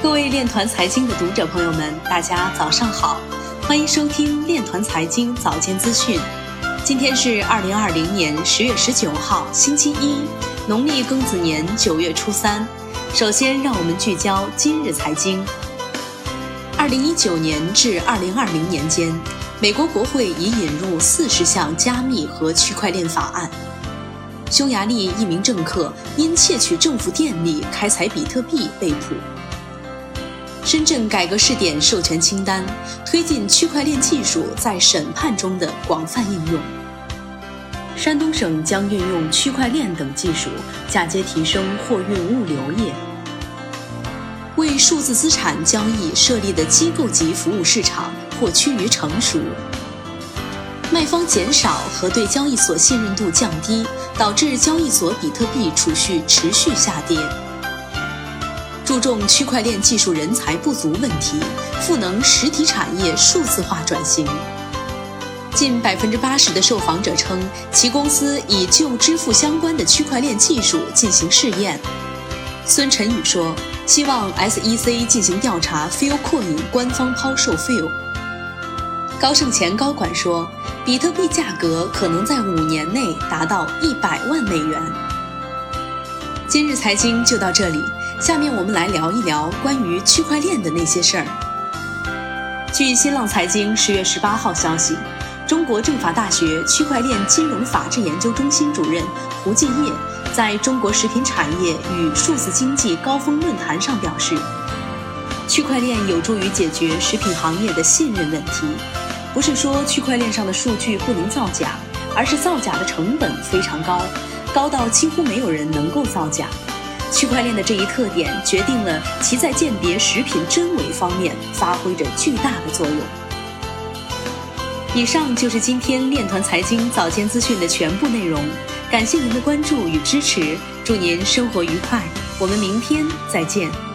各位链团财经的读者朋友们，大家早上好，欢迎收听链团财经早间资讯。今天是二零二零年十月十九号，星期一，农历庚子年九月初三。首先，让我们聚焦今日财经。二零一九年至二零二零年间，美国国会已引入四十项加密和区块链法案。匈牙利一名政客因窃取政府电力开采比特币被捕。深圳改革试点授权清单推进区块链技术在审判中的广泛应用。山东省将运用区块链等技术嫁接提升货运物流业。为数字资产交易设立的机构级服务市场或趋于成熟。卖方减少和对交易所信任度降低，导致交易所比特币储蓄持续下跌。注重区块链技术人才不足问题，赋能实体产业数字化转型。近百分之八十的受访者称，其公司已就支付相关的区块链技术进行试验。孙晨宇说：“希望 SEC 进行调查，Filecoin 官方抛售 File。”高盛前高管说。比特币价格可能在五年内达到一百万美元。今日财经就到这里，下面我们来聊一聊关于区块链的那些事儿。据新浪财经十月十八号消息，中国政法大学区块链金融法治研究中心主任胡继业在中国食品产业与数字经济高峰论坛上表示，区块链有助于解决食品行业的信任问题。不是说区块链上的数据不能造假，而是造假的成本非常高，高到几乎没有人能够造假。区块链的这一特点决定了其在鉴别食品真伪方面发挥着巨大的作用。以上就是今天链团财经早间资讯的全部内容，感谢您的关注与支持，祝您生活愉快，我们明天再见。